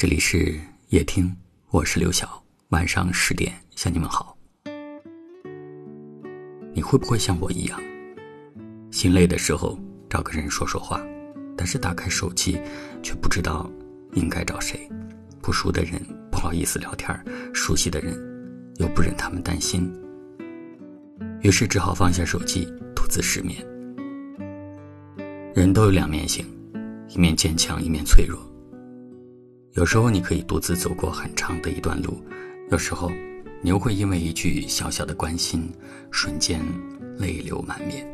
这里是夜听，我是刘晓。晚上十点向你们好。你会不会像我一样，心累的时候找个人说说话，但是打开手机却不知道应该找谁？不熟的人不好意思聊天，熟悉的人又不忍他们担心，于是只好放下手机，独自失眠。人都有两面性，一面坚强，一面脆弱。有时候你可以独自走过很长的一段路，有时候你又会因为一句小小的关心，瞬间泪流满面。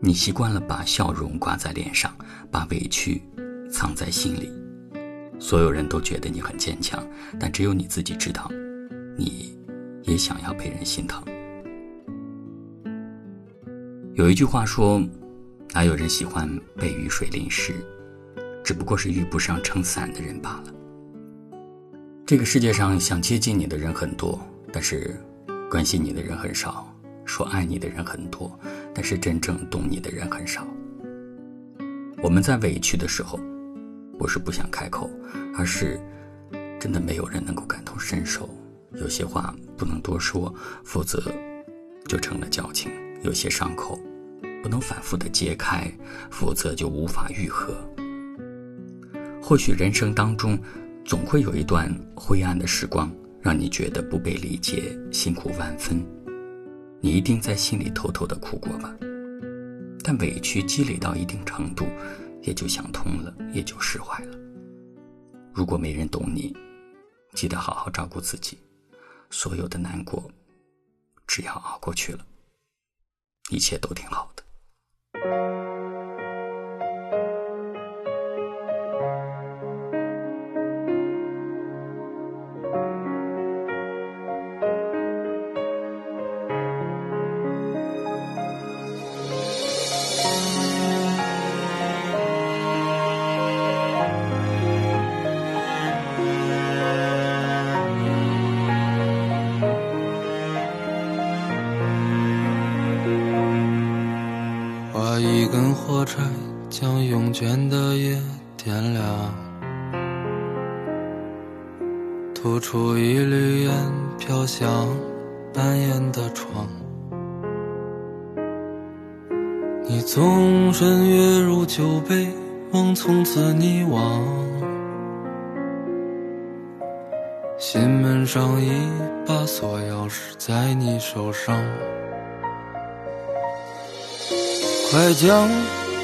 你习惯了把笑容挂在脸上，把委屈藏在心里。所有人都觉得你很坚强，但只有你自己知道，你也想要被人心疼。有一句话说：“哪有人喜欢被雨水淋湿？”只不过是遇不上撑伞的人罢了。这个世界上想接近你的人很多，但是关心你的人很少；说爱你的人很多，但是真正懂你的人很少。我们在委屈的时候，不是不想开口，而是真的没有人能够感同身受。有些话不能多说，否则就成了矫情；有些伤口不能反复的揭开，否则就无法愈合。或许人生当中，总会有一段灰暗的时光，让你觉得不被理解，辛苦万分。你一定在心里偷偷的哭过吧？但委屈积累到一定程度，也就想通了，也就释怀了。如果没人懂你，记得好好照顾自己。所有的难过，只要熬过去了，一切都挺好的。将慵倦的夜点亮，吐出一缕烟飘向半掩的窗。你纵身跃入酒杯，梦从此溺亡。心门上一把锁钥匙在你手上。快将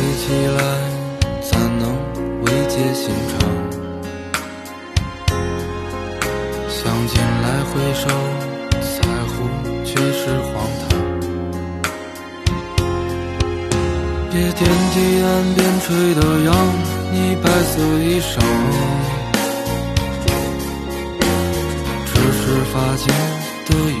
往日记起来，怎能慰解心肠？想起来回首，在乎却是荒唐。别惦记岸边吹的扬，你白色衣裳，只是发间的雨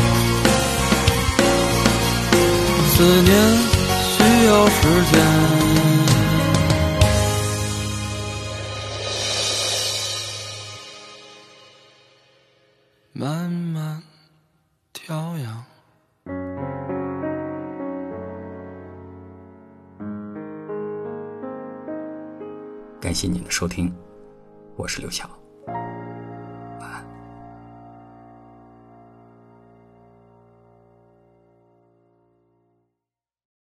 思念需要时间慢慢调养。感谢您的收听，我是刘晓。